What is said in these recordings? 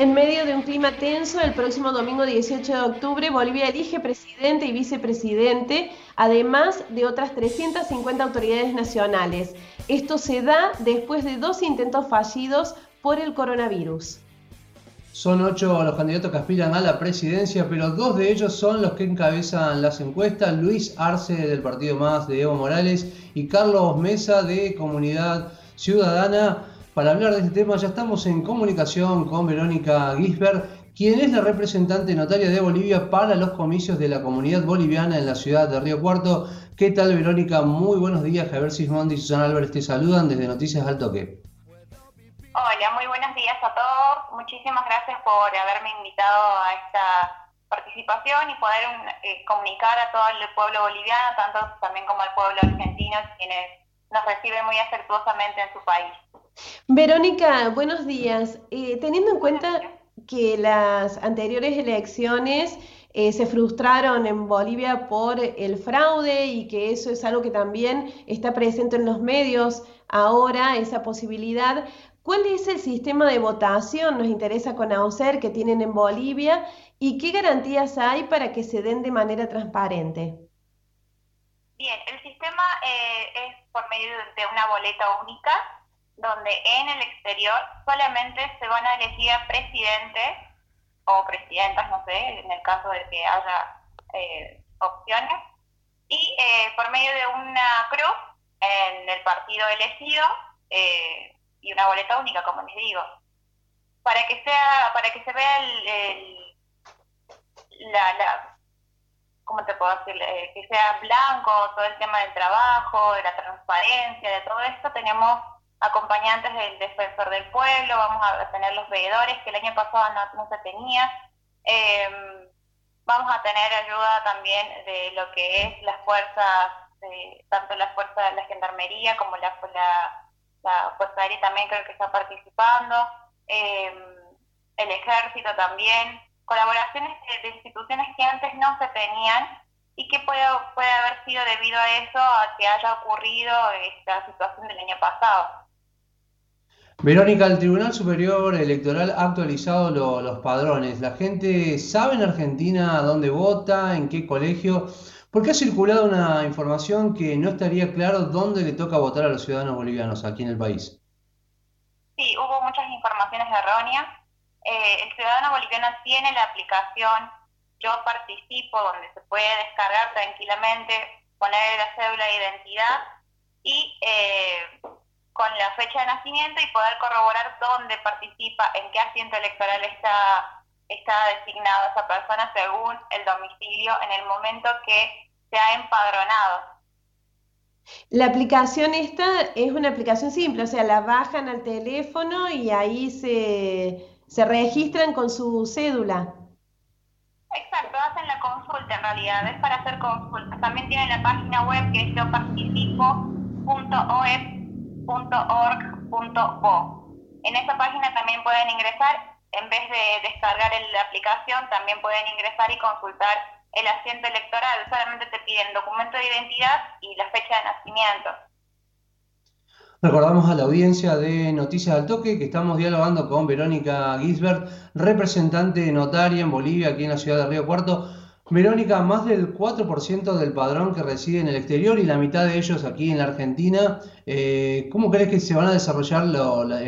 En medio de un clima tenso, el próximo domingo 18 de octubre, Bolivia elige presidente y vicepresidente, además de otras 350 autoridades nacionales. Esto se da después de dos intentos fallidos por el coronavirus. Son ocho los candidatos que aspiran a la presidencia, pero dos de ellos son los que encabezan las encuestas. Luis Arce del Partido Más de Evo Morales y Carlos Mesa de Comunidad Ciudadana. Para hablar de este tema ya estamos en comunicación con Verónica Gisbert, quien es la representante notaria de Bolivia para los comicios de la comunidad boliviana en la ciudad de Río Cuarto. ¿Qué tal Verónica? Muy buenos días. Javier Sismondi y Susana Álvarez te saludan desde Noticias al Toque. Hola, muy buenos días a todos. Muchísimas gracias por haberme invitado a esta participación y poder eh, comunicar a todo el pueblo boliviano, tanto también como al pueblo argentino, quienes nos reciben muy afectuosamente en su país. Verónica, buenos días. Eh, teniendo en cuenta que las anteriores elecciones eh, se frustraron en Bolivia por el fraude y que eso es algo que también está presente en los medios ahora, esa posibilidad. ¿Cuál es el sistema de votación, nos interesa conocer, que tienen en Bolivia y qué garantías hay para que se den de manera transparente? Bien, el sistema eh, es por medio de una boleta única donde en el exterior solamente se van a elegir presidentes o presidentas, no sé, en el caso de que haya eh, opciones, y eh, por medio de una cruz en el partido elegido eh, y una boleta única, como les digo, para que sea, para que se vea el, la, la, ¿cómo te puedo decir? que sea blanco todo el tema del trabajo, de la transparencia, de todo esto, tenemos acompañantes del defensor del pueblo, vamos a tener los veedores, que el año pasado no, se tenía. Em, vamos a tener ayuda también de lo que es las fuerzas, tanto las fuerzas de la gendarmería como la, la, Fuerza Aérea también creo que está participando, em, el ejército también, colaboraciones de, instituciones que antes no se tenían y que puede, puede haber sido debido a eso, a que haya ocurrido esta situación del año pasado. Verónica, el Tribunal Superior Electoral ha actualizado los padrones. ¿La gente sabe en Argentina dónde vota, en qué colegio? Porque ha circulado una información que no estaría claro dónde le toca votar a los ciudadanos bolivianos aquí en el país. Sí, hubo muchas informaciones erróneas. Eh, el ciudadano boliviano tiene la aplicación Yo Participo, donde se puede descargar tranquilamente, poner la cédula de identidad y eh, con la fecha de nacimiento y poder corroborar dónde participa, en qué asiento electoral está, está designado esa persona según el domicilio en el momento que se ha empadronado. La aplicación esta es una aplicación simple, o sea, la bajan al teléfono y ahí se, se registran con su cédula. Exacto, hacen la consulta en realidad, es para hacer consultas. También tienen la página web que es yoparticipo.org .org.bo. En esa página también pueden ingresar, en vez de descargar la aplicación, también pueden ingresar y consultar el asiento electoral. Solamente te piden documento de identidad y la fecha de nacimiento. Recordamos a la audiencia de Noticias al Toque que estamos dialogando con Verónica Gisbert, representante notaria en Bolivia, aquí en la ciudad de Río Cuarto. Verónica, más del 4% del padrón que reside en el exterior y la mitad de ellos aquí en la Argentina. Eh, ¿Cómo crees que se van a desarrollar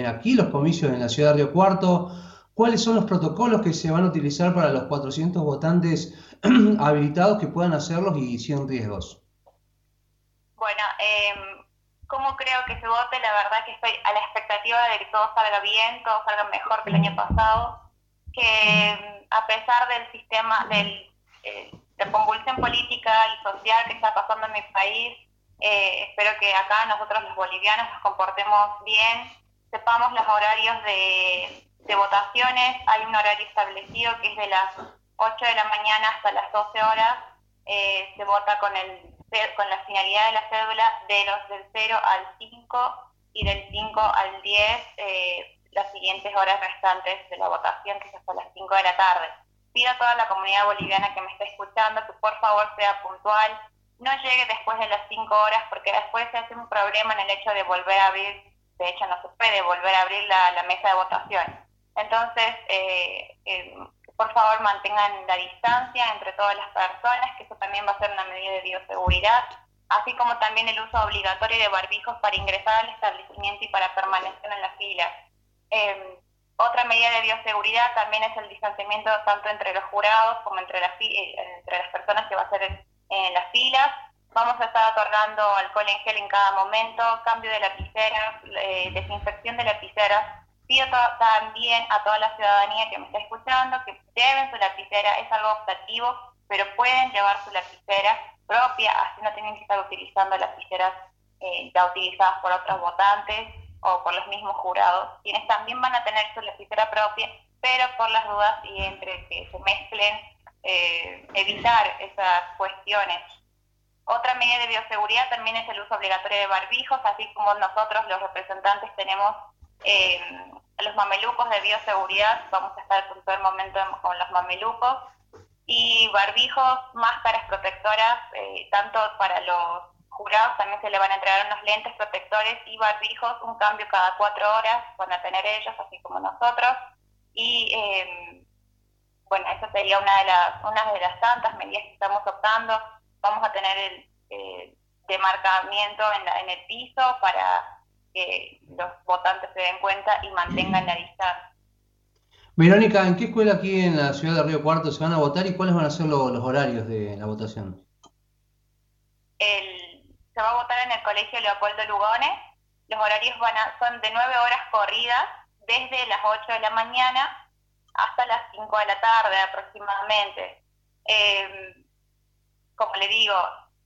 aquí los comicios en la ciudad de Río Cuarto? ¿Cuáles son los protocolos que se van a utilizar para los 400 votantes habilitados que puedan hacerlos y sin riesgos? Bueno, eh, ¿cómo creo que se vote? La verdad que estoy a la expectativa de que todo salga bien, todo salga mejor que el año pasado, que em, a pesar del sistema, del eh, la convulsión política y social que está pasando en mi país. Eh, espero que acá nosotros los bolivianos nos comportemos bien, sepamos los horarios de, votaciones. Hay un horario establecido que es de las 8 de la mañana hasta las 12 horas. Eh, se vota con, el, con la finalidad de la cédula de los del 0 al 5 y del 5 al 10 las siguientes horas restantes de la votación, que es hasta las 5 de la tarde pido a toda la comunidad boliviana que me esté escuchando que por favor sea puntual, no llegue después de las cinco horas porque después se hace un problema en el hecho de volver a abrir, de hecho no se puede volver a abrir la, mesa de votación. Entonces, eh, eh, por favor mantengan la distancia entre todas las personas, que eso también va a ser una medida de bioseguridad, así como también el uso obligatorio de barbijos para ingresar al establecimiento y para permanecer en la fila. Em, otra medida de bioseguridad también es el distanciamiento tanto entre los jurados como entre las, eh, entre las personas que va a ser en, las filas. Vamos a estar otorgando alcohol en gel en cada momento, cambio de lapicera, eh, desinfección de lapiceras. Pido también a toda la ciudadanía que me está escuchando que lleven su lapicera, es algo optativo, pero pueden llevar su lapicera propia, así no tienen que estar utilizando lapiceras eh, ya utilizadas por otros votantes o por los mismos jurados, quienes también van a tener su lapicera propia, pero por las dudas y entre que se mezclen, eh, evitar esas cuestiones. Otra medida de bioseguridad también es el uso obligatorio de barbijos, así como nosotros los representantes tenemos eh, los mamelucos de bioseguridad, vamos a estar por todo el momento con los mamelucos, y barbijos, máscaras protectoras, eh, tanto para los jurados también se le van a entregar unos lentes protectores y barbijos, un cambio cada cuatro horas, van a tener ellos, así como nosotros. Y eh, bueno, esa sería una de las una de las tantas medidas que estamos optando. Vamos a tener el demarcamiento en, en el piso para que los votantes se den cuenta y mantengan la distancia. Verónica, ¿en qué escuela aquí en la ciudad de Río Cuarto se van a votar y cuáles van a ser los, horarios de la votación? se va a votar en el Colegio Leopoldo Lugones. Los horarios van a, son de nueve horas corridas, desde las 8 de la mañana hasta las 5 de la tarde aproximadamente. Em, como le digo,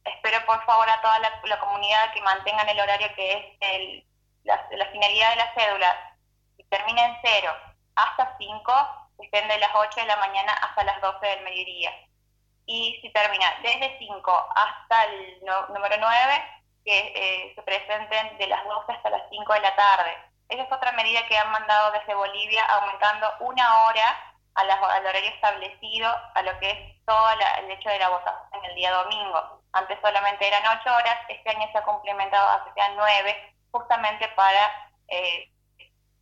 espero por favor a toda la, comunidad que mantengan el horario que es el, la, la finalidad de la cédula, y termina en cero hasta 5, estén de las 8 de la mañana hasta las 12 del mediodía. Y si termina desde 5 hasta el número 9, que eh, se presenten de las 12 hasta las 5 de la tarde. Esa es otra medida que han mandado desde Bolivia, aumentando una hora al horario establecido a lo que es todo el hecho de la votación el día domingo. Antes solamente eran 8 horas, este año se ha complementado a que sean 9, justamente para eh,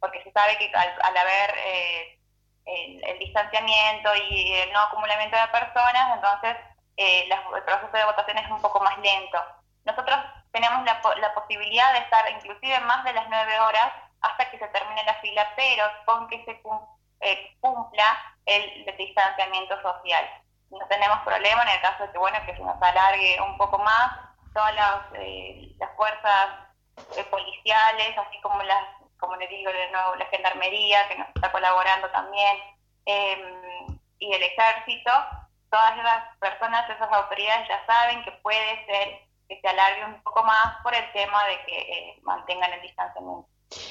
porque se sabe que al, haber eh, el, distanciamiento y el no acumulamiento de personas, entonces eh, el proceso de votación es un poco más lento. Nosotros tenemos la, posibilidad de estar inclusive más de las nueve horas hasta que se termine la fila, pero con que se eh, cumpla el, distanciamiento social. No tenemos problema en el caso de que, bueno, que se nos alargue un poco más, todas las, las fuerzas policiales, así como las como les digo, de nuevo, la gendarmería, que nos está colaborando también, em, y el ejército, todas las personas, esas autoridades ya saben que puede ser que se alargue un poco más por el tema de que eh, mantengan el distanciamiento.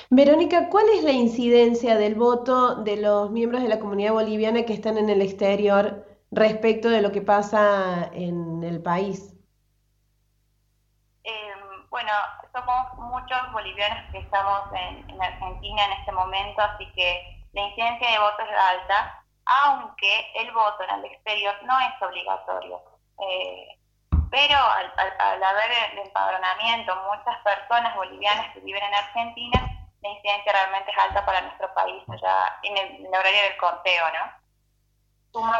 Verónica, ¿cuál es la incidencia del voto de los miembros de la comunidad boliviana que están en el exterior respecto de lo que pasa en el país? Bueno, somos muchos bolivianos que estamos en, Argentina en este momento, así que la incidencia de votos es alta, aunque el voto en el exterior no es obligatorio. Eh, pero al, haber el empadronamiento, muchas personas bolivianas que viven en Argentina, la incidencia realmente es alta para nuestro país, ya en el, en el horario del conteo, ¿no?